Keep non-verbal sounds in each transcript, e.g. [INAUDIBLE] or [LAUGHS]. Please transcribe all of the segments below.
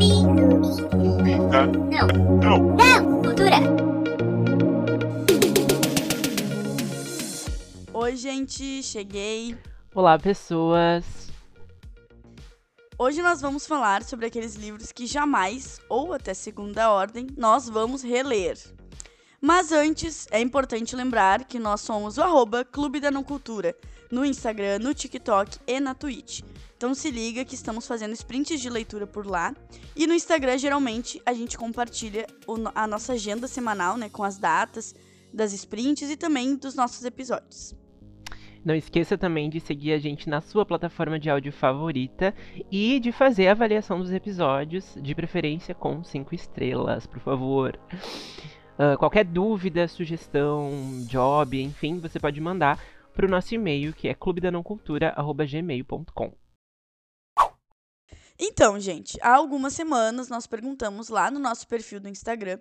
Não. Não. Não. Cultura. Oi, gente, cheguei. Olá, pessoas. Hoje nós vamos falar sobre aqueles livros que jamais, ou até segunda ordem, nós vamos reler. Mas antes, é importante lembrar que nós somos o arroba Clube da Não Cultura, no Instagram, no TikTok e na Twitch. Então se liga que estamos fazendo sprints de leitura por lá. E no Instagram, geralmente, a gente compartilha a nossa agenda semanal, né? Com as datas das sprints e também dos nossos episódios. Não esqueça também de seguir a gente na sua plataforma de áudio favorita e de fazer a avaliação dos episódios, de preferência com 5 estrelas, por favor. Ah, qualquer dúvida, sugestão, job, enfim, você pode mandar para o nosso e-mail que é clubedanãocultura.gmail.com. Então, gente, há algumas semanas nós perguntamos lá no nosso perfil do Instagram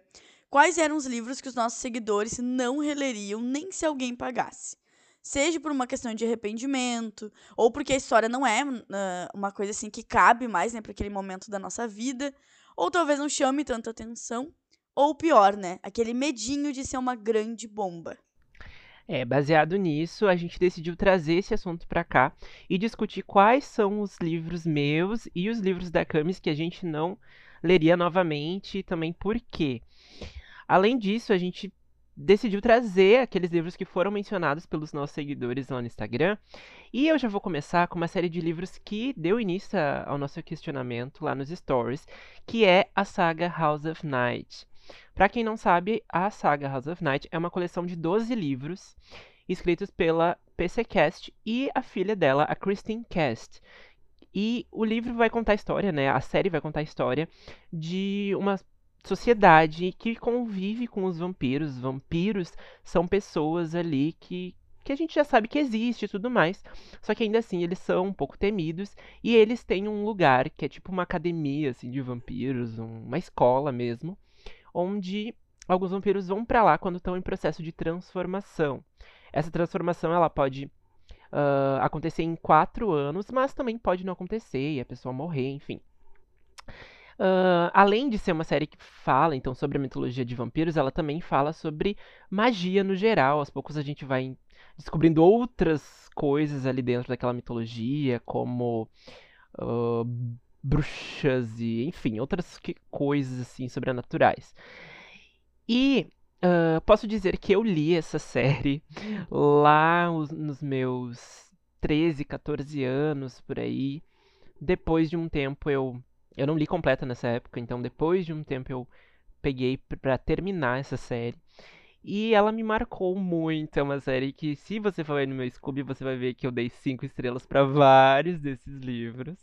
quais eram os livros que os nossos seguidores não releriam nem se alguém pagasse. Seja por uma questão de arrependimento, ou porque a história não é ah, uma coisa assim que cabe mais né, para aquele momento da nossa vida, ou talvez não chame tanta atenção, ou pior, né? Aquele medinho de ser uma grande bomba. É, baseado nisso, a gente decidiu trazer esse assunto pra cá e discutir quais são os livros meus e os livros da Camis que a gente não leria novamente e também por quê. Além disso, a gente decidiu trazer aqueles livros que foram mencionados pelos nossos seguidores lá no Instagram. E eu já vou começar com uma série de livros que deu início ao nosso questionamento lá nos stories, que é a saga House of Night. Pra quem não sabe, a saga House of Night é uma coleção de 12 livros escritos pela PC Cast e a filha dela, a Christine Cast. E o livro vai contar a história, né? A série vai contar a história de uma sociedade que convive com os vampiros. Vampiros são pessoas ali que que a gente já sabe que existe e tudo mais. Só que ainda assim eles são um pouco temidos e eles têm um lugar que é tipo uma academia assim de vampiros, um- uma escola mesmo, onde alguns vampiros vão pra lá quando estão em processo de transformação. Essa transformação ela pode ah, acontecer em quatro anos, mas também pode não acontecer e a pessoa morrer, enfim. Ah, além de ser uma série que fala então sobre a mitologia de vampiros, ela também fala sobre magia no geral. Aos poucos a gente vai descobrindo outras coisas ali dentro daquela mitologia, como ah, bruxas e, enfim, outras que- coisas assim sobrenaturais. E ah, posso dizer que eu li essa série lá os- nos meus 13, 14 anos por aí. Depois de um tempo eu eu não li completa nessa época, então depois de um tempo eu peguei p- pra terminar essa série. E ela me marcou muito. É uma série que, se você for no meu Scooby, você vai ver que eu dei cinco estrelas pra vários desses livros.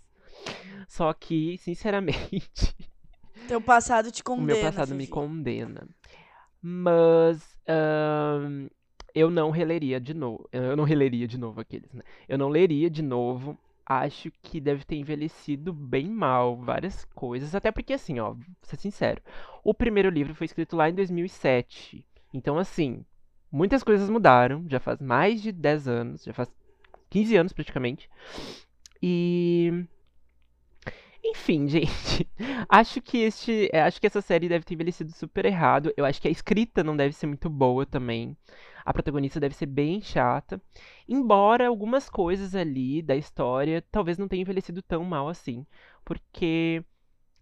Só que, sinceramente, [LAUGHS] Teu passado te o condena. meu passado me condena. Mas eu não releria de novo. Eu não releria de novo aqueles, né? Eu não leria de novo. Acho que deve ter envelhecido bem mal várias coisas. Até porque, assim, ó, vou ser sincero. O primeiro livro foi escrito lá em 2007. Então, assim, muitas coisas mudaram. Já faz mais de 10 anos. Já faz 15 anos praticamente. E. Enfim, [LAUGHS] gente. Acho que este. é, Acho que essa série deve ter envelhecido super errado. Eu acho que a escrita não deve ser muito boa também. A protagonista deve ser bem chata. Embora algumas coisas ali da história talvez não tenham envelhecido tão mal assim. Porque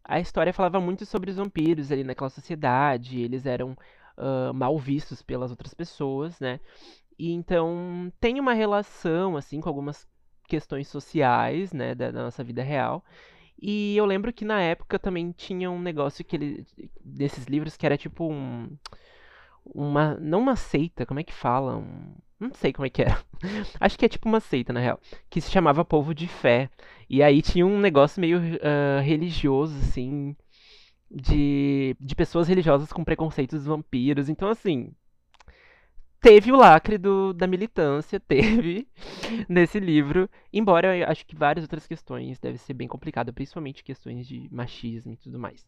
a história falava muito sobre os vampiros ali naquela sociedade. Eles eram ah, mal vistos pelas outras pessoas, né? E então tem uma relação, assim, com algumas questões sociais, né, da, da nossa vida real. E eu lembro que na época também tinha um negócio que ele, desses livros que era tipo um, uma, não uma seita, como é que fala? Um, não sei como é que era. [LAUGHS] Acho que é tipo uma seita, na real, que se chamava Povo de Fé. E aí tinha um negócio meio ah, religioso, assim, de, de pessoas religiosas com preconceitos vampiros. Então, assim, teve o lacre do, da militância, [LAUGHS] teve nesse livro. Embora eu acho que várias outras questões devem ser bem complicadas, principalmente questões de machismo e tudo mais.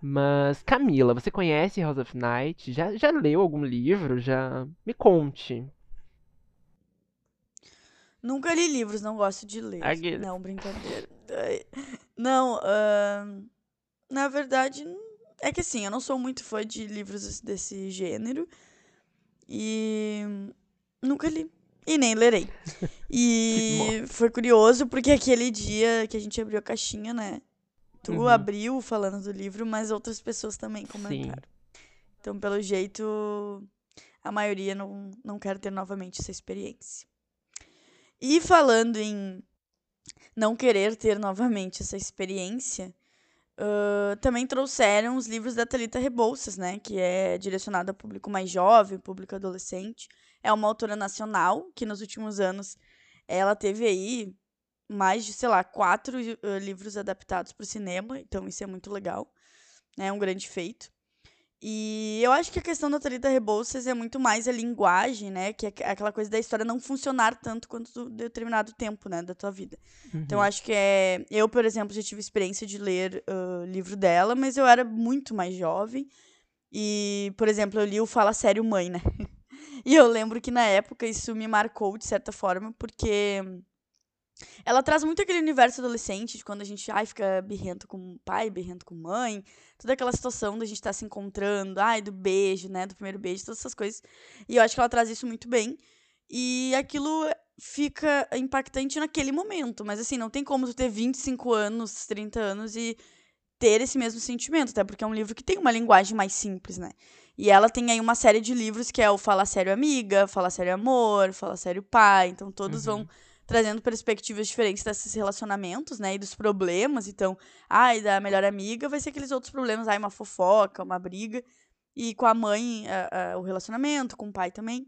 Mas, Camila, você conhece House of Night? Já, já leu algum livro? Já me conte. Nunca li livros, não gosto de ler. Não, brincadeira. [LAUGHS] Não, ahn, na verdade, é que assim, eu não sou muito fã de livros desse gênero. E nunca li. E nem lerei. E [LAUGHS] foi curioso porque aquele dia que a gente abriu a caixinha, né? Tu uhum. abriu falando do livro, mas outras pessoas também comentaram. Sim. Então, pelo jeito, a maioria não, não quer ter novamente essa experiência. E falando em não querer ter novamente essa experiência, uh, também trouxeram os livros da Talita Rebouças, né? Que é direcionado ao público mais jovem, público adolescente. É uma autora nacional que nos últimos anos ela teve aí mais de, sei lá, quatro uh, livros adaptados para o cinema, então isso é muito legal. Né, é um grande feito. E eu acho que a questão da Thalita Rebouças é muito mais a linguagem, né? Que é aquela coisa da história não funcionar tanto quanto determinado tempo, né? Da tua vida. Uhum. Então, acho que é... Eu, por exemplo, já tive experiência de ler uh, livro dela, mas eu era muito mais jovem. E, por exemplo, eu li o Fala Sério Mãe, né? [LAUGHS] e eu lembro que na época isso me marcou, de certa forma, porque ela traz muito aquele universo adolescente, de quando a gente ai, fica birrento com pai, birrento com mãe, toda aquela situação da gente estar tá se encontrando, ai, do beijo, né, do primeiro beijo, todas essas coisas. E eu acho que ela traz isso muito bem. E aquilo fica impactante naquele momento, mas assim, não tem como tu ter 25 anos, 30 anos e ter esse mesmo sentimento, até porque é um livro que tem uma linguagem mais simples, né? E ela tem aí uma série de livros que é o Fala Sério Amiga, Fala Sério Amor, Fala Sério Pai, então todos uhum. vão trazendo perspectivas diferentes desses relacionamentos, né? E dos problemas. Então, ai, da melhor amiga vai ser aqueles outros problemas, ai, uma fofoca, uma briga. E com a mãe, a, a, o relacionamento, com o pai também.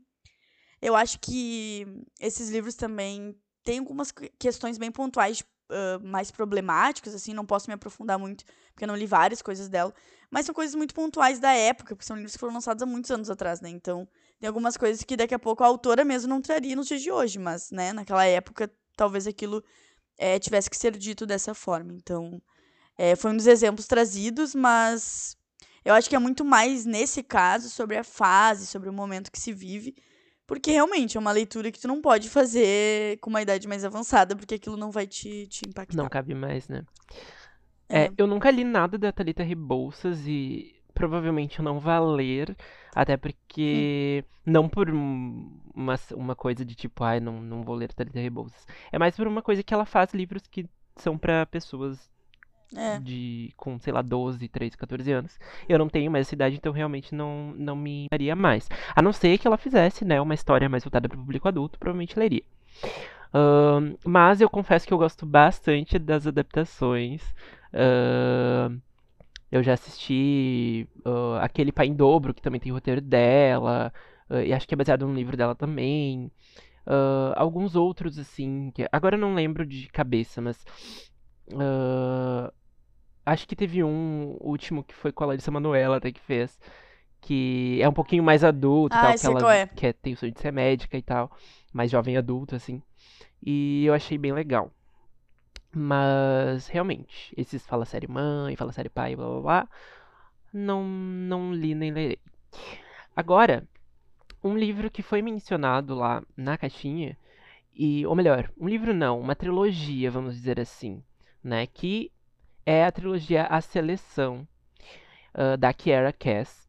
Eu acho que esses livros também têm algumas questões bem pontuais, uh, mais problemáticas, assim, não posso me aprofundar muito, porque eu não li várias coisas dela. Mas são coisas muito pontuais da época, porque são livros que foram lançados há muitos anos atrás, né? Então, tem algumas coisas que daqui a pouco a autora mesmo não traria nos dias de hoje, mas, né, naquela época, talvez aquilo é, tivesse que ser dito dessa forma. Então, é, foi um dos exemplos trazidos, mas eu acho que é muito mais nesse caso sobre a fase, sobre o momento que se vive, porque realmente é uma leitura que tu não pode fazer com uma idade mais avançada, porque aquilo não vai te, te impactar. Não cabe mais, né? É. é eu nunca li nada da Thalita Rebouças e provavelmente eu não vá ler, até porque hum. não por uma, uma coisa de tipo, ai, não, não vou ler Thalita Rebouças. É mais por uma coisa que ela faz livros que são para pessoas é. de com, sei lá, 12, 13, 14 anos. Eu não tenho mais essa idade, então realmente não, não me daria mais. A não ser que ela fizesse, né, uma história mais voltada para o público adulto, provavelmente leria. Uh, mas eu confesso que eu gosto bastante das adaptações. Uh, eu já assisti uh, aquele Pai em Dobro, que também tem roteiro dela, uh, e acho que é baseado num livro dela também. Uh, alguns outros, assim, que agora eu não lembro de cabeça, mas. acho que teve um último que foi com a Larissa Manoela até que fez. Que é um pouquinho mais adulto ah, tal, que ela é. que é, tem o sonho de ser médica e tal. Mais jovem adulto, assim. E eu achei bem legal. Mas, realmente, esses Fala Sério Mãe, Fala Sério Pai, blá blá blá, não, não li nem lerei. Agora, um livro que foi mencionado lá na caixinha, e, ou melhor, um livro não, uma trilogia, vamos dizer assim, né, que é a trilogia A Seleção, uh, da Kiera Cass.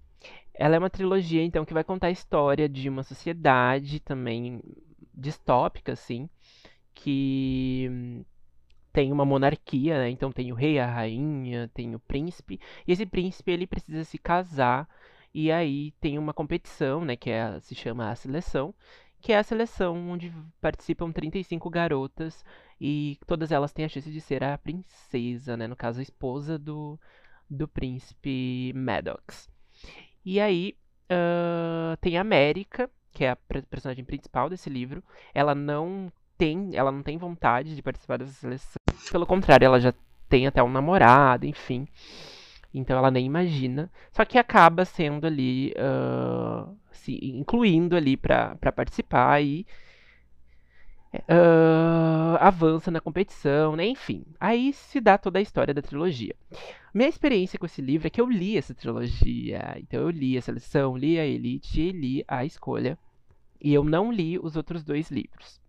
Ela é uma trilogia, então, que vai contar a história de uma sociedade também distópica, assim, que tem uma monarquia, né? Então tem o rei, a rainha, tem o príncipe. E esse príncipe ele precisa se casar e aí tem uma competição, né? Que é, se chama a seleção, que é a seleção onde participam 35 garotas e todas elas têm a chance de ser a princesa, né? No caso, a esposa do, do príncipe Maddox. E aí uh, tem a América, que é a personagem principal desse livro. Ela não tem, ela não tem vontade de participar dessa seleção. Pelo contrário, ela já tem até um namorado, enfim. Então ela nem imagina. Só que acaba sendo ali, uh, se incluindo ali para participar e uh, avança na competição, né? Enfim. Aí se dá toda a história da trilogia. Minha experiência com esse livro é que eu li essa trilogia. Então eu li a seleção, li a Elite e li a Escolha. E eu não li os outros dois livros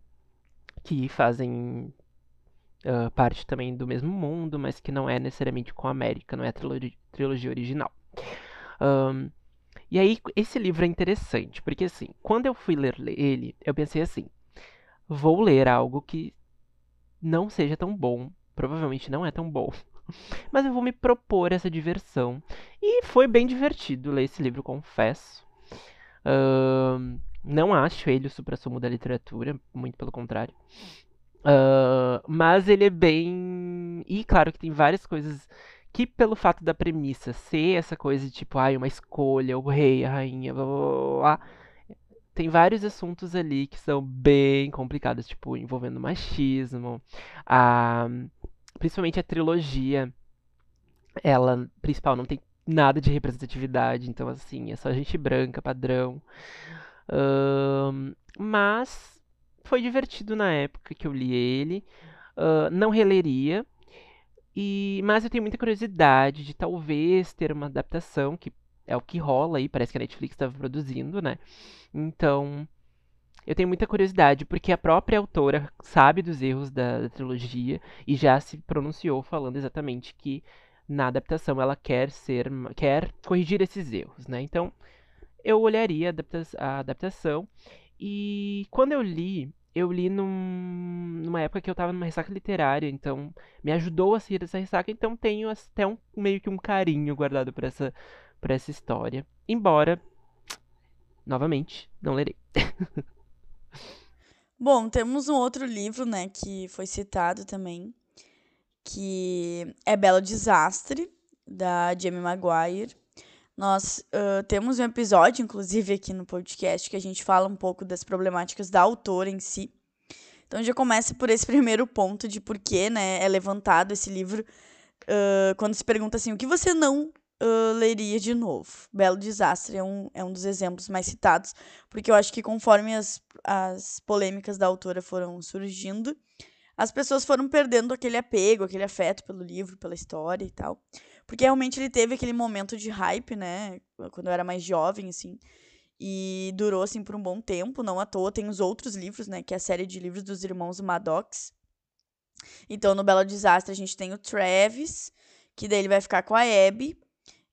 que fazem uh, parte também do mesmo mundo, mas que não é necessariamente com a América, não é a trilogia, trilogia original. Um, e aí, esse livro é interessante, porque assim, quando eu fui ler ele, eu pensei assim: vou ler algo que não seja tão bom, provavelmente não é tão bom, [LAUGHS] mas eu vou me propor essa diversão. E foi bem divertido ler esse livro, confesso. Não acho ele o supra-sumo da literatura, muito pelo contrário. Uh, mas ele é bem. E claro que tem várias coisas que, pelo fato da premissa ser essa coisa de tipo, ai, uma escolha, o rei, a rainha, blá blá blá. Tem vários assuntos ali que são bem complicados, tipo, envolvendo machismo, a, principalmente a trilogia, ela, principal, não tem nada de representatividade, então, assim, é só gente branca, padrão. Uh, mas foi divertido na época que eu li ele. Uh, não releria. E, mas eu tenho muita curiosidade de talvez ter uma adaptação, que é o que rola aí, parece que a Netflix estava produzindo, né? Então, eu tenho muita curiosidade, porque a própria autora sabe dos erros da, da trilogia e já se pronunciou falando exatamente que na adaptação ela quer ser, quer corrigir esses erros, né? Então, eu olharia a, adapta a adaptação e quando eu li, eu li num, numa época que eu tava numa ressaca literária, então me ajudou a sair dessa ressaca, então tenho até um meio que um carinho guardado para essa para essa história. Embora novamente não lerei. [LAUGHS] Bom, temos um outro livro, né, que foi citado também, que é Belo Desastre, da Jamie Maguire. Nós uh, temos um episódio, inclusive, aqui no podcast, que a gente fala um pouco das problemáticas da autora em si. Então já começa por esse [LAUGHS] primeiro ponto de por que né, é levantado esse livro uh, quando se pergunta assim, o que você não uh, leria de novo? Belo Desastre é um, é um dos exemplos mais citados, porque eu acho que conforme as, as polêmicas da autora foram surgindo, as pessoas foram perdendo aquele apego, aquele afeto pelo livro, pela história e tal. Porque realmente ele teve aquele momento de hype, né? Quando eu era mais jovem, assim. E durou, assim, por um bom tempo. Não à toa. Tem os outros livros, né? Que é a série de livros dos irmãos Maddox. Então, no Belo Desastre, a gente tem o Travis, que daí ele vai ficar com a Abby.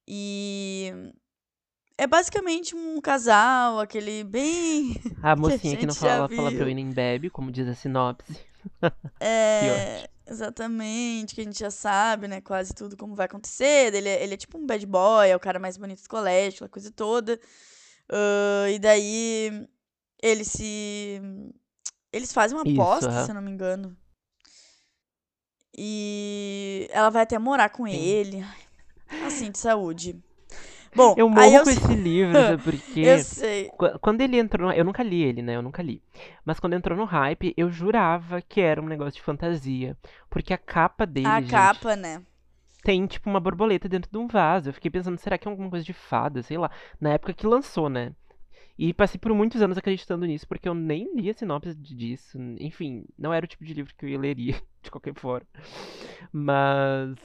E é basicamente um casal, aquele bem. A mocinha [LAUGHS] que, que não fala, fala ir em bebe, como diz a sinopse. É, [LAUGHS] exatamente, que a gente já sabe, né, quase tudo como vai acontecer. Ele é, ele é tipo um bad boy, é o cara mais bonito do colégio, aquela coisa toda. Uh, e daí eles se. Eles fazem uma aposta, se eu não me engano. E ela vai até morar com Sim. ele. Assim, de saúde. Bom, eu morro eu... com esse livro, [LAUGHS] porque. eu sei. Quando ele entrou. Eu nunca li ele, né? Eu nunca li. Mas quando entrou no hype, eu jurava que era um negócio de fantasia. Porque a capa dele. A gente, capa, né? Tem, tipo, uma borboleta dentro de um vaso. Eu fiquei pensando, será que é alguma coisa de fada? Sei lá. Na época que lançou, né? E passei por muitos anos acreditando nisso, porque eu nem li a sinopse disso. Enfim, não era o tipo de livro que eu leria, [LAUGHS] de qualquer forma. Mas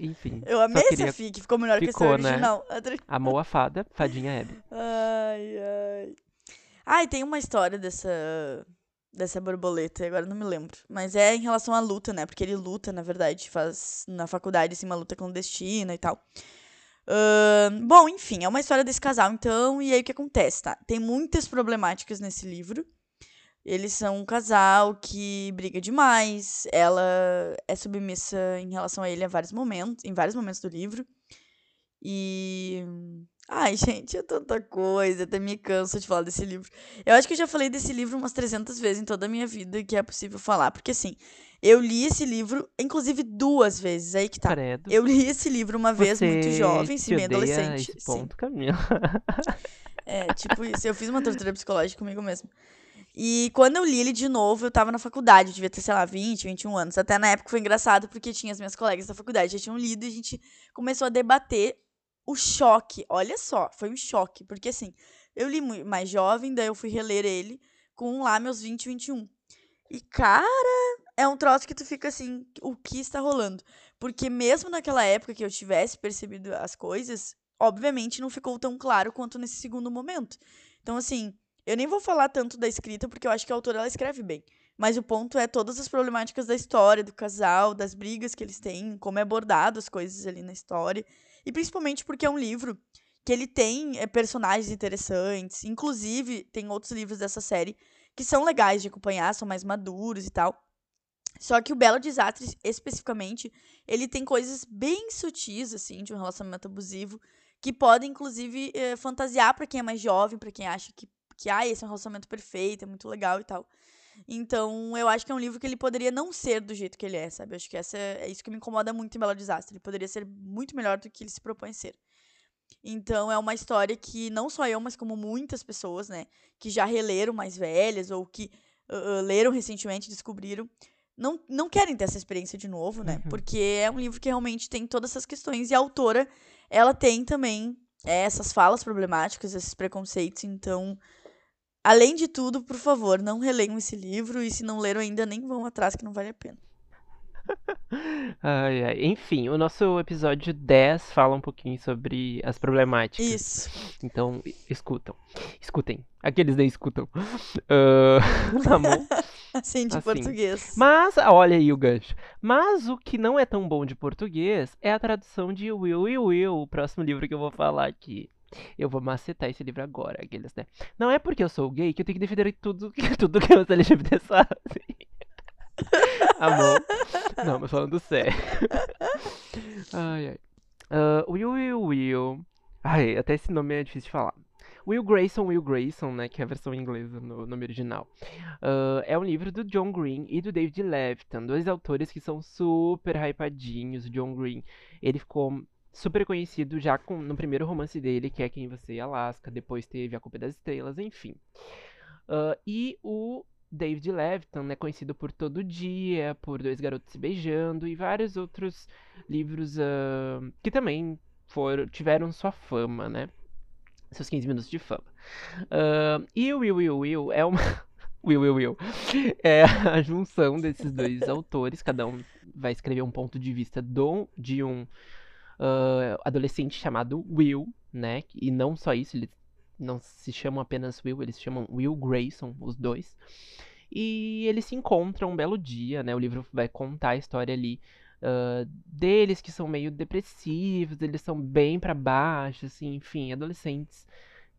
enfim. Eu amei queria... essa fic, ficou melhor ficou, que essa né? original. Né? Amou a fada, fadinha Abby. Ai, ai. Ai, tem uma história dessa dessa borboleta, agora não me lembro. Mas é em relação à luta, né? Porque ele luta, na verdade, faz na faculdade assim, uma luta clandestina e tal. Uh, bom, enfim, é uma história desse casal, então, e aí o que acontece, tá? Tem muitas problemáticas nesse livro. Eles são um casal que briga demais. Ela é submissa em relação a ele a vários momentos, em vários momentos do livro. E ai, [LAUGHS] gente, é tanta coisa, até me canso de falar desse livro. Eu acho que eu já falei desse livro umas 300 vezes em toda a minha vida que é possível falar, porque assim, eu li esse livro, inclusive duas vezes, aí que tá. Credo. Eu li esse livro uma vez Você muito jovem, sim, meio adolescente. Esse ponto, Camila. É, tipo isso, eu fiz uma tortura psicológica comigo mesmo. E quando eu li ele de novo, eu tava na faculdade, eu devia ter, sei lá, 20, 21 anos. Até na época foi engraçado porque tinha as minhas colegas da faculdade, já tinham lido e a gente começou a debater o choque. Olha só, foi um choque, porque assim, eu li mais jovem, daí eu fui reler ele com lá meus 20, 21. E cara, é um troço que tu fica assim, o que está rolando? Porque mesmo naquela época que eu tivesse percebido as coisas, obviamente não ficou tão claro quanto nesse segundo momento. Então assim, eu nem vou falar tanto da escrita, porque eu acho que a autora ela escreve bem. Mas o ponto é todas as problemáticas da história, do casal, das brigas que eles têm, como é abordado as coisas ali na história. E principalmente porque é um livro que ele tem é, personagens interessantes. Inclusive, tem outros livros dessa série que são legais de acompanhar, são mais maduros e tal. Só que o Belo Desastre, especificamente, ele tem coisas bem sutis, assim, de um relacionamento abusivo, que podem, inclusive, eh, fantasiar para quem é mais jovem, para quem acha que, que, ah, esse é um relacionamento perfeito, é muito legal e tal. Então, eu acho que é um livro que ele poderia não ser do jeito que ele é, sabe? Eu acho que essa é, é isso que me incomoda muito em Belo Desastre. Ele poderia ser muito melhor do que ele se propõe a ser. Então, é uma história que não só eu, mas como muitas pessoas, né, que já releram mais velhas ou que uh, leram recentemente, descobriram, não, não querem ter essa experiência de novo, né? Uhum. Porque é um livro que realmente tem todas essas questões. E a autora, ela tem também é, essas falas problemáticas, esses preconceitos. Então, além de tudo, por favor, não releiam esse livro. E se não leram ainda, nem vão atrás, que não vale a pena. [LAUGHS] ai, ai. Enfim, o nosso episódio 10 fala um pouquinho sobre as problemáticas. Isso. Então, escutam. Escutem. Aqueles nem escutam. Uh, [LAUGHS] [LAUGHS] tá bom? assim, de assim. português. Mas, olha aí o gancho. Mas o que não é tão bom de português é a tradução de Will e Will, o próximo livro que eu vou falar aqui. Eu vou macetar esse livro agora, aqueles, né? Não é porque eu sou gay que eu tenho que defender tudo, [LAUGHS] tudo que os LGBTs fazem. [LAUGHS] Amor. Não, mas falando sério. [LAUGHS] ai, ai. Uh, Will, Will, Will. Ai, até esse nome é difícil de falar. Will Grayson, Will Grayson, né, que é a versão inglesa no nome original, uh, é um livro do John Green e do David Levitan, dois autores que são super hypadinhos. O John Green, ele ficou super conhecido já com, no primeiro romance dele, que é Quem Você e Alaska, depois teve A Culpa das Estrelas, enfim. Uh, e o David Levitan é né, conhecido por Todo Dia, por Dois Garotos Se Beijando e vários outros livros uh, que também foram, tiveram sua fama, né? Seus 15 minutos de fama. Uh, e o Will Will Will é uma. [LAUGHS] Will Will Will. É a junção desses dois [LAUGHS] autores, cada um vai escrever um ponto de vista do, de um uh, adolescente chamado Will, né? E não só isso, eles não se chamam apenas Will, eles se chamam Will Grayson, os dois. E eles se encontram um belo dia, né? O livro vai contar a história ali uh, deles que são meio depressivos, eles são bem para baixo, assim, enfim, adolescentes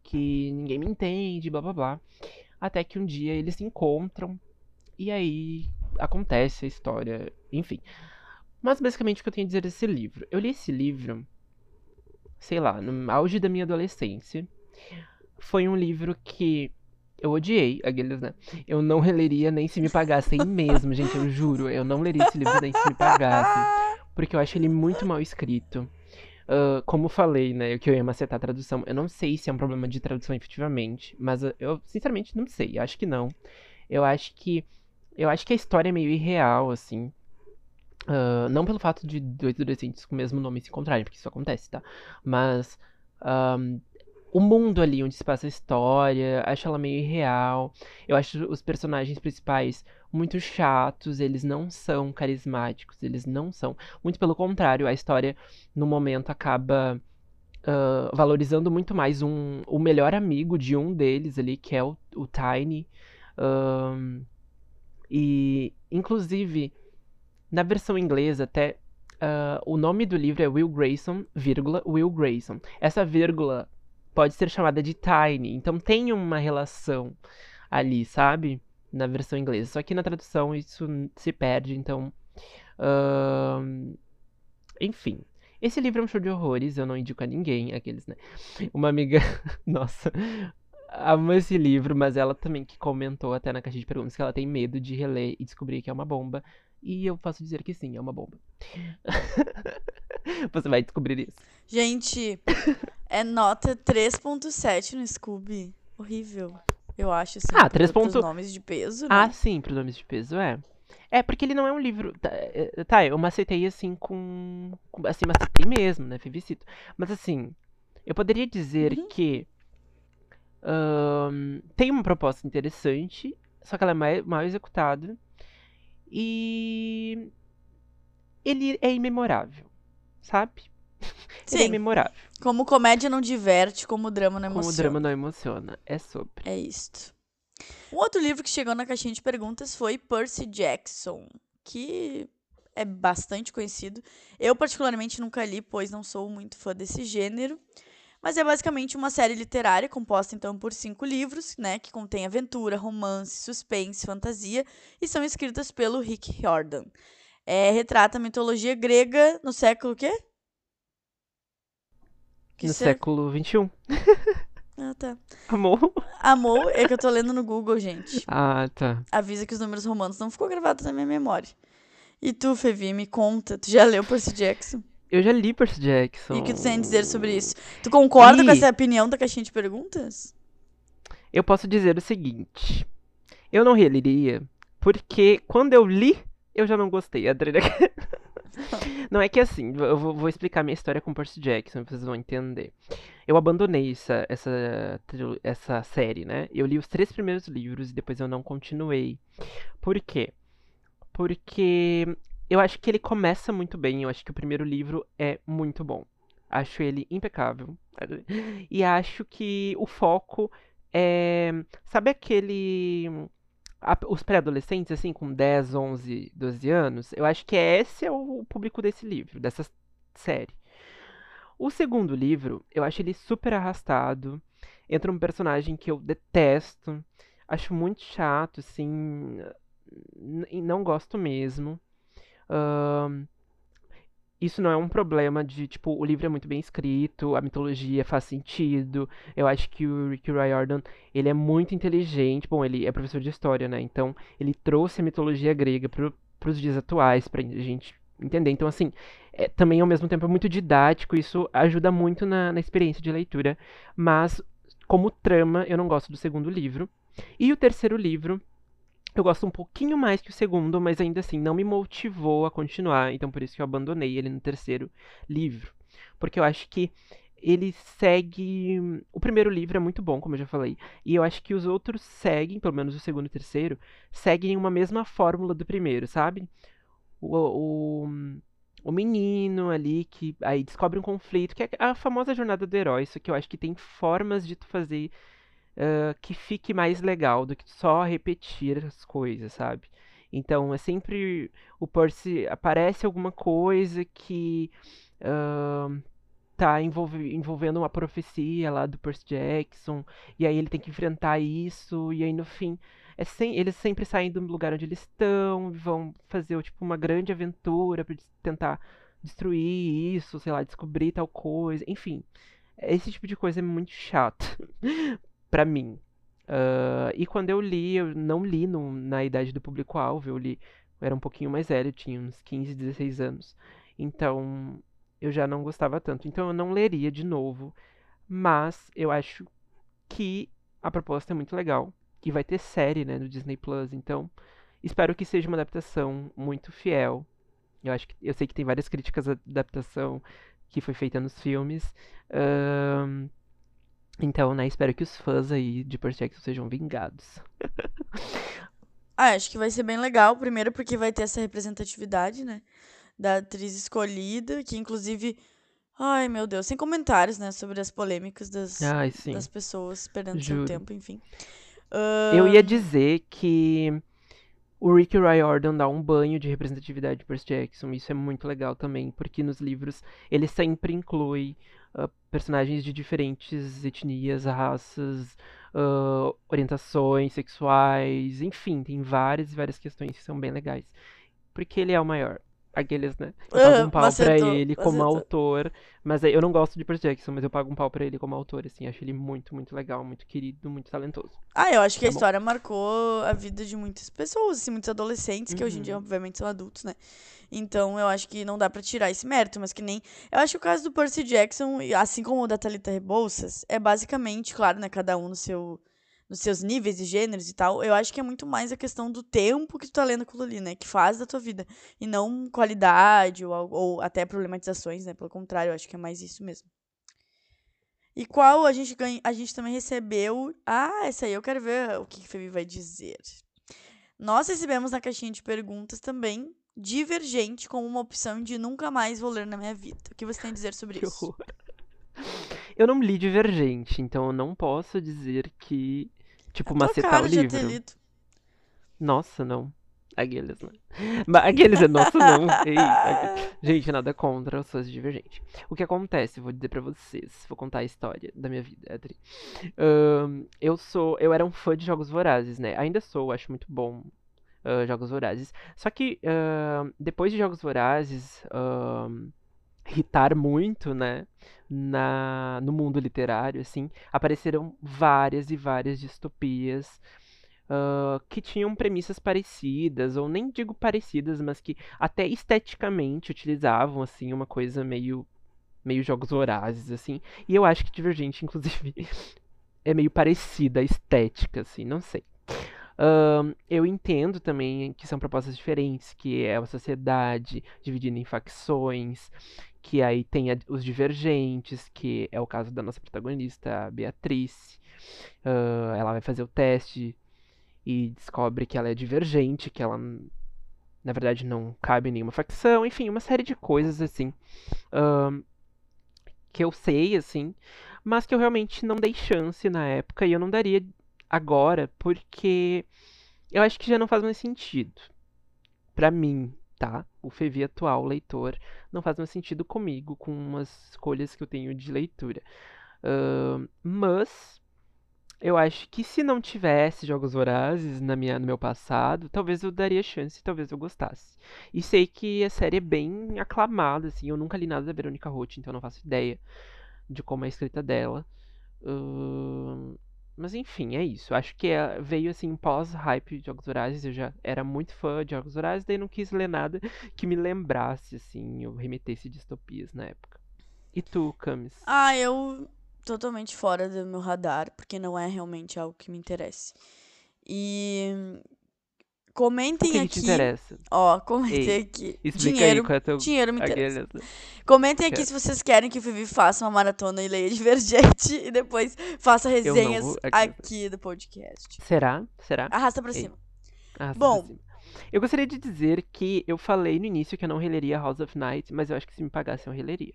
que ninguém me entende, blá blá blá. Até que um dia eles se encontram e aí acontece a história, enfim. Mas basicamente o que eu tenho a dizer desse livro? Eu li esse livro, sei lá, no auge da minha adolescência. Foi um livro que eu odiei aqueles, né? Eu não releria nem se me pagassem [LAUGHS] mesmo, gente, eu juro. Eu não leria esse livro nem se me pagassem. Porque eu acho ele muito mal escrito. Uh, como falei, né, que eu ia macetar a tradução. Eu não sei se é um problema de tradução efetivamente, mas eu sinceramente não sei. Acho que não. Eu acho que eu acho que a história é meio irreal, assim. Uh, não pelo fato de dois adolescentes com o mesmo nome se encontrarem, porque isso acontece, tá? Mas um, o mundo ali onde se passa a história, acho ela meio irreal. Eu acho os personagens principais muito chatos, eles não são carismáticos, eles não são. Muito pelo contrário, a história no momento acaba uh, valorizando muito mais um, o melhor amigo de um deles ali, que é o, o Tiny. E, inclusive, na versão inglesa, até uh, o nome do livro é Will Grayson, vírgula, Will Grayson. Essa vírgula pode ser chamada de Tiny. Então tem uma relação ali, sabe? Na versão inglesa. Só que na tradução isso se perde, então. Uh... Enfim. Esse livro é um show de horrores, eu não indico a ninguém, aqueles, né? Uma amiga. [LAUGHS] Nossa. Ama esse livro, mas ela também que comentou até na caixa de perguntas que ela tem medo de reler e descobrir que é uma bomba. E eu posso dizer que sim, é uma bomba. [LAUGHS] Você vai descobrir isso. Gente, é nota 3.7 no Scooby. Horrível. Eu acho, assim, ah, 3. Ponto... nomes de peso, né? Ah, sim, pros nomes de peso, é. É, porque ele não é um livro. Tá, é, tá eu macetei assim com. Assim, macetei mesmo, né? Felicito. Mas assim, eu poderia dizer uhum. que. Um, tem uma proposta interessante, só que ela é mal, mal executada. E ele é imemorável, sabe? Sim. Ele é memorável. Como comédia não diverte, como drama não emociona. Como drama não emociona. É sobre. É isto. Um outro livro que chegou na caixinha de perguntas foi Percy Jackson, que é bastante conhecido. Eu, particularmente, nunca li, pois não sou muito fã desse gênero. Mas é basicamente uma série literária composta então por cinco livros, né, que contém aventura, romance, suspense, fantasia e são escritas pelo Rick Riordan. É, retrata a mitologia grega no século quê? Que no século XXI. Ah, tá. Amor? Amor é que eu tô lendo no Google, gente. [LAUGHS] Ah, tá. Avisa que os números romanos não ficou gravado na minha memória. E tu, Fevi, me conta, tu já leu Percy Jackson? Eu já li Percy Jackson. E o que tu tem a dizer sobre isso? Tu concorda E- com essa opinião da caixinha de perguntas? Eu posso dizer o seguinte. Eu não releria, porque quando eu li, eu já não gostei. Adriana. [LAUGHS] Não é que assim, eu vou, explicar minha história com Percy Jackson, vocês vão entender. Eu abandonei essa, essa, essa série, né? Eu li os três primeiros livros e depois eu não continuei. Por quê? Porque eu acho que ele começa muito bem, eu acho que o primeiro livro é muito bom. Acho ele impecável. E acho que o foco é. Sabe aquele. os pré-adolescentes, assim, com 10, 11, 12 anos? Eu acho que esse é o público desse livro, dessa série. O segundo livro, eu acho ele super arrastado. Entra um personagem que eu detesto. Acho muito chato, assim. não gosto mesmo. Isso não é um problema de, tipo, o livro é muito bem escrito, a mitologia faz sentido. Eu acho que o Rick Riordan, ele é muito inteligente. Bom, ele é professor de história, né? Então, ele trouxe a mitologia grega pro, pros dias atuais, pra gente entender. Então, assim, é, também ao mesmo tempo é muito didático, isso ajuda muito na, na experiência de leitura. Mas, como trama, eu não gosto do segundo livro. E o terceiro livro, eu gosto um pouquinho mais que o segundo, mas ainda assim não me motivou a continuar, então por isso que eu abandonei ele no terceiro livro. Porque eu acho que ele segue. O primeiro livro é muito bom, como eu já falei, e eu acho que os outros seguem, pelo menos o segundo e o terceiro, seguem uma mesma fórmula do primeiro, sabe? O, o, o menino ali que aí descobre um conflito, que é a famosa jornada do herói, só que eu acho que tem formas de tu fazer que fique mais legal do que só repetir as coisas, sabe? Então é sempre o Percy aparece alguma coisa que ah, tá envolve- envolvendo uma profecia lá do Percy Jackson, e aí ele tem que enfrentar isso, e aí no fim é sem, eles sempre saem do lugar onde eles estão, vão fazer tipo uma grande aventura para tentar destruir isso, sei lá, descobrir tal coisa, enfim. Esse tipo de coisa é muito chato [LAUGHS] pra mim. Ah, e quando eu li, eu não li no- na idade do público-alvo, eu li, eu era um pouquinho mais velho, tinha uns 15, 16 anos. Então, eu já não gostava tanto. Então, eu não leria de novo, mas eu acho que a proposta é muito legal. E vai ter série, né, no Disney Plus, então espero que seja uma adaptação muito fiel. Eu acho que eu sei que tem várias críticas à adaptação que foi feita nos filmes. Ahn, então, né, espero que os fãs aí de Percy Jackson sejam vingados. [LAUGHS] Ah, acho que vai ser bem legal. Primeiro, porque vai ter essa representatividade, né? Da atriz escolhida, que inclusive. Ai, meu Deus, sem comentários, né? Sobre as polêmicas das, Ai, das pessoas perdendo seu Juro. tempo, enfim. Eu ia dizer que o Rick Riordan dá um banho de representatividade de Percy Jackson. Isso é muito legal também, porque nos livros ele sempre inclui personagens de diferentes etnias, raças, ah, orientações sexuais, enfim, tem várias e várias questões que são bem legais. Porque ele é o maior. Aqueles, né? Eu pago um pau pra ele como autor, mas eu não gosto de Percy Jackson, mas eu pago um pau pra ele como autor, assim, acho ele muito, muito legal, muito querido, muito talentoso. Ah, eu acho que a Tá bom. história marcou a vida de muitas pessoas, assim, muitos adolescentes, que hoje em dia, Uhum. obviamente, são adultos, né? Então, eu acho que não dá pra tirar esse mérito, mas que nem. Eu acho que o caso do Percy Jackson, assim como o da Thalita Rebouças, é basicamente, claro, né? Cada um no seu, nos seus níveis e gêneros e tal. Eu acho que é muito mais a questão do tempo que tu tá lendo aquilo ali, né? Que faz da tua vida. E não qualidade ou, ou até problematizações, né? Pelo contrário, eu acho que é mais isso mesmo. E qual a gente ganha, a gente também recebeu. Ah, essa aí eu quero ver o que a Femi vai dizer. Nós recebemos na caixinha de perguntas também Divergente como uma opção de nunca mais vou ler na minha vida. O que você tem a dizer sobre isso? Eu não li Divergente, então eu não posso dizer que Tipo, macetar o livro. Nossa, não. Aqueles, né? Mas aqueles é [LAUGHS] nossa, não. Ei, aqu- Gente, nada contra, eu sou divergente. O que acontece, vou dizer pra vocês, vou contar a história da minha vida, Adri. Eu sou, eu era um fã de Jogos Vorazes, né? Ainda sou, acho muito bom ah, Jogos Vorazes. Só que ahn, depois de Jogos Vorazes hitar muito, né? Na, no mundo literário, assim, apareceram várias e várias distopias ah, que tinham premissas parecidas, ou nem digo parecidas, mas que até esteticamente utilizavam, assim, uma coisa meio, meio jogos vorazes, assim. E eu acho que Divergente, [LAUGHS] inclusive, é meio parecida a estética, assim, não sei. Ahn, eu entendo também que são propostas diferentes, que é uma sociedade dividida em facções, que aí tem a- os divergentes, que é o caso da nossa protagonista, a Beatriz. Ah, ela vai fazer o teste e descobre que ela é divergente, que ela, na verdade, não cabe em nenhuma facção, enfim, uma série de coisas assim. ahn, que eu sei, assim, mas que eu realmente não dei chance na época e eu não daria agora, porque eu acho que já não faz mais sentido. Pra mim, tá? O Fevi atual, leitor, não faz mais sentido comigo, com as escolhas que eu tenho de leitura. Ahn, mas eu acho que se não tivesse Jogos Vorazes na minha, no meu passado, talvez eu daria chance, talvez eu gostasse. E sei que a série é bem aclamada, assim, eu nunca li nada da Verônica Roth, então não faço ideia de como é a escrita dela. Ahn, mas enfim, é isso. Acho que é- veio assim pós-hype de Jogos Vorazes. Eu já era muito fã de Jogos Vorazes, daí não quis ler nada [LAUGHS] que me lembrasse, assim, ou remetesse distopias na época. E tu, Camis? Ah, eu totalmente fora do meu radar, porque não é realmente algo que me interesse. E comentem aqui, te interessa? ó, comentei Ei, aqui. Explica dinheiro, aí qual é teu. dinheiro me interessa. Aqueles... Comentem aqui se vocês querem que o Vivi faça uma maratona e leia Divergente [LAUGHS] e depois faça resenhas vou- aqui- aqui do podcast. Será? Será? Arrasta pra Ei. cima. Ah, Bom. sim, sim. Eu gostaria de dizer que eu falei no início que eu não releria House of Night, mas eu acho que se me pagasse eu releria.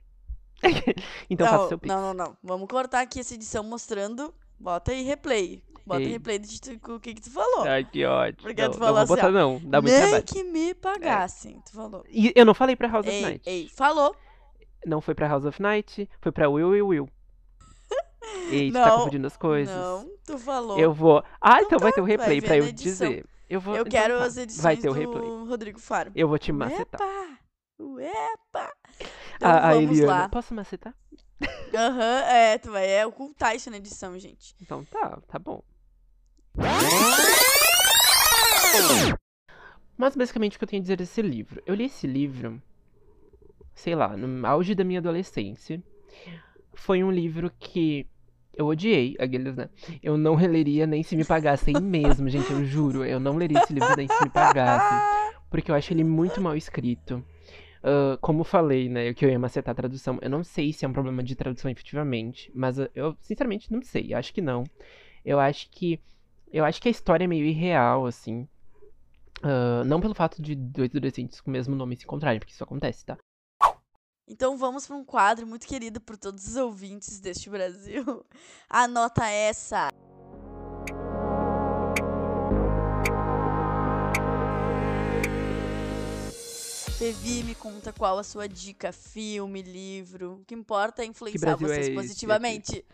[LAUGHS] então faça não, seu pix. não, não, não. Vamos cortar aqui essa edição mostrando. Bota aí replay. Bota Ei. replay de tu- o que, que tu falou. Ai, que ótimo. Porque não, tu não falou vou assim, botar ó, não, dá muito Nem trabalho. que me pagassem, tu falou. E eu não falei pra House of Ei, Night. ei, falou. Não foi pra House of Night, foi pra Will Will Will. [LAUGHS] Ei, tu tá Não, confundindo as coisas. Não, tu falou. Eu vou. Ah, então vai tá, ter o vai replay pra eu dizer. Eu vou. Eu então quero tá. as edições Vai ter o do replay. Rodrigo Faro. Eu vou te macetar. Uepa! Uepa! Então a, a vamos Eliana. lá. Posso macetar? Aham, é, tu vai é, ocultar isso na edição, gente. Então tá, tá bom. Mas basicamente o que eu tenho a dizer desse livro? Eu li esse livro, sei lá, no auge da minha adolescência. Foi um livro que eu odiei, aqueles, né? Eu não releria nem se me pagassem [LAUGHS] mesmo, gente, eu juro. Eu não leria esse livro nem se me pagassem. Porque eu acho ele muito mal escrito. Ah, como falei, né, que eu ia macetar a tradução. Eu não sei se é um problema de tradução efetivamente, mas eu sinceramente não sei. Acho que não. Eu acho que eu acho que a história é meio irreal, assim. Ah, não pelo fato de dois adolescentes com o mesmo nome se encontrarem, porque isso acontece, tá? Então vamos para um quadro muito querido por todos os ouvintes deste Brasil. [LAUGHS] Anota essa. Fevi, me conta qual a sua dica, filme, livro. O que importa é influenciar é vocês esse positivamente.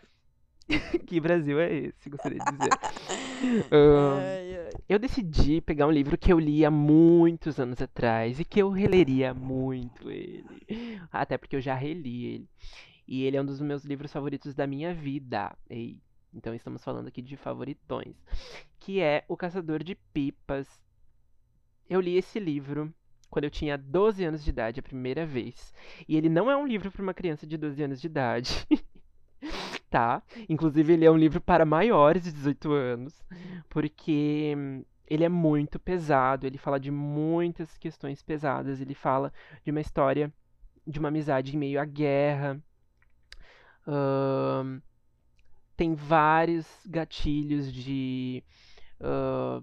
[LAUGHS] que Brasil é esse, gostaria de dizer. [LAUGHS] Ai, ai. eu decidi pegar um livro que eu li há muitos anos atrás e que eu releria muito ele. Até porque eu já reli ele. E ele é um dos meus livros favoritos da minha vida. Ei, então estamos falando aqui de favoritões. Que é O Caçador de Pipas. Eu li esse livro quando eu tinha 12 anos de idade a primeira vez. E ele não é um livro para uma criança de 12 anos de idade. [LAUGHS] tá? Inclusive, ele é um livro para maiores de 18 anos. Porque ele é muito pesado. Ele fala de muitas questões pesadas. Ele fala de uma história de uma amizade em meio à guerra. Ahn, tem vários gatilhos de. ah,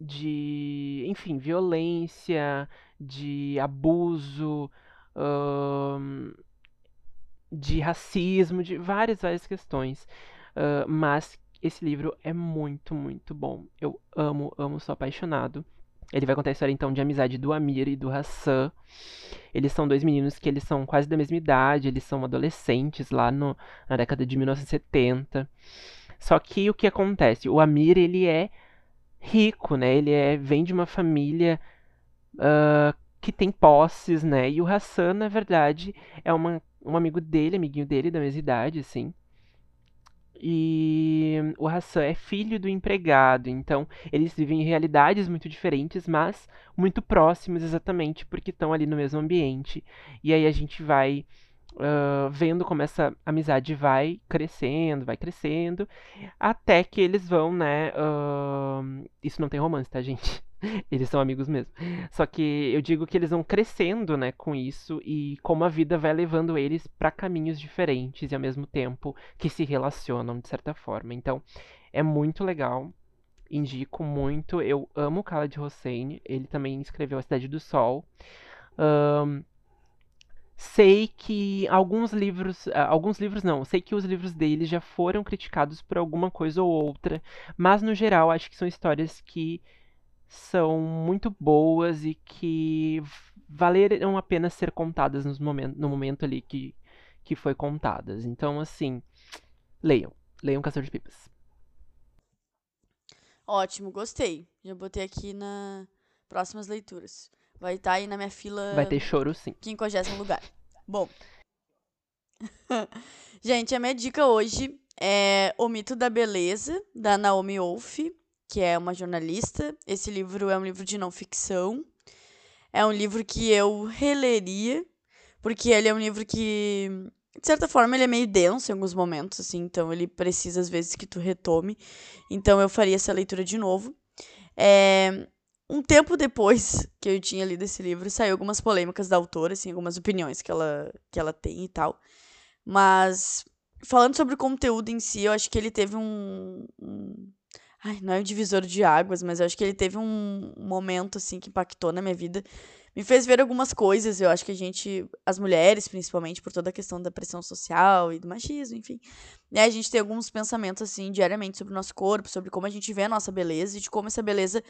de. Enfim, violência, de abuso, ahn, de racismo, de várias, várias questões. Ah, mas esse livro é muito, muito bom. Eu amo, amo, sou apaixonado. Ele vai contar a história então de amizade do Amir e do Hassan. Eles são dois meninos que eles são quase da mesma idade, eles são adolescentes lá no, na década de 1970. Só que o que acontece? O Amir, ele é rico, né? Ele é, vem de uma família uh, que tem posses, né? E o Hassan, na verdade, é uma, um amigo dele, amiguinho dele, da mesma idade, assim. E o Hassan é filho do empregado, então eles vivem em realidades muito diferentes, mas muito próximos exatamente porque estão ali no mesmo ambiente. E aí a gente vai uh, vendo como essa amizade vai crescendo, vai crescendo, até que eles vão, né? Uh, isso não tem romance, tá, gente? [LAUGHS] Eles são amigos mesmo. Só que eu digo que eles vão crescendo, né, com isso e como a vida vai levando eles para caminhos diferentes e ao mesmo tempo que se relacionam de certa forma. Então, é muito legal. Indico muito. Eu amo Khaled Hossein. Ele também escreveu A Cidade do Sol. Um, sei que alguns livros, ah, alguns livros não, sei que os livros dele já foram criticados por alguma coisa ou outra, mas no geral acho que são histórias que são muito boas e que valeram a pena ser contadas nos momento, no momento ali que, que foi contadas. Então, assim, leiam. Leiam Caçador de Pipas. Ótimo, gostei. Já botei aqui na próximas leituras. Vai estar tá aí na minha fila. Vai ter choro, sim. 50 lugar. Bom. [LAUGHS] Gente, a minha dica hoje é O Mito da Beleza, da Naomi Wolf que é uma jornalista. Esse livro é um livro de não ficção. É um livro que eu releria, porque ele é um livro que, de certa forma, ele é meio denso em alguns momentos, assim, então ele precisa, às vezes, que tu retome. Então eu faria essa leitura de novo. É, um tempo depois [LAUGHS] que eu tinha lido esse livro, saiu algumas polêmicas da autora, assim, algumas opiniões que ela, que ela tem e tal. Mas, falando sobre o conteúdo em si, eu acho que ele teve um, um Ai, não é o divisor de águas, mas eu acho que ele teve um momento, assim, que impactou na minha vida. Me fez ver algumas coisas. Eu acho que a gente, as mulheres, principalmente, por toda a questão da pressão social e do machismo, enfim. Né, a gente tem alguns pensamentos, assim, diariamente sobre o nosso corpo, sobre como a gente vê a nossa beleza e de como essa beleza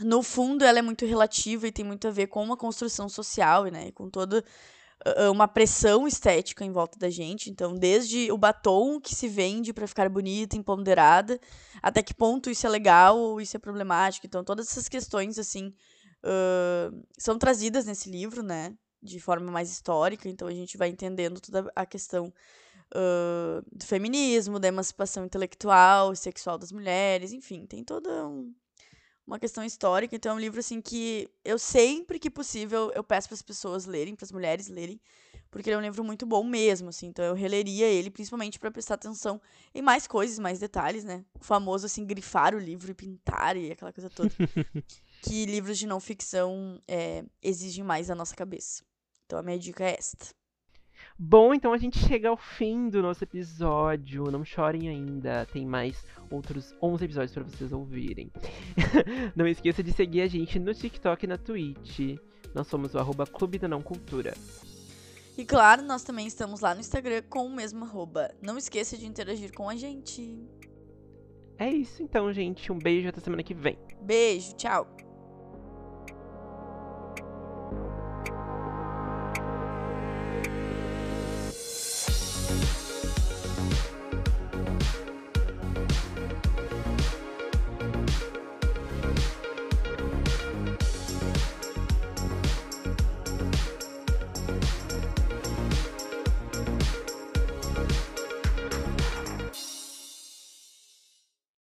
no fundo, ela é muito relativa e tem muito a ver com uma construção social, né? Com todo uma pressão estética em volta da gente. Então, desde o batom que se vende para ficar bonita, empoderada, até que ponto isso é legal ou isso é problemático. Então, todas essas questões, assim, uh, são trazidas nesse livro, né? De forma mais histórica. Então, a gente vai entendendo toda a questão uh, do feminismo, da emancipação intelectual e sexual das mulheres, enfim, tem todo um uma questão histórica. Então é um livro assim que eu sempre que possível eu peço para as pessoas lerem, para as mulheres lerem, porque ele é um livro muito bom mesmo, assim. Então eu releria ele principalmente para prestar atenção em mais coisas, mais detalhes, né? O famoso assim grifar o livro e pintar e aquela coisa toda. [LAUGHS] que livros de não ficção é, exigem mais da nossa cabeça. Então a minha dica é esta. Bom, então a gente chega ao fim do nosso episódio. Não chorem ainda, tem mais outros 11 episódios para vocês ouvirem. [LAUGHS] não esqueça de seguir a gente no TikTok e na Twitch. Nós somos o arroba Clube da Não Cultura. E claro, nós também estamos lá no Instagram com o mesmo arroba. Não esqueça de interagir com a gente. É isso então, gente. Um beijo até semana que vem. Beijo, tchau.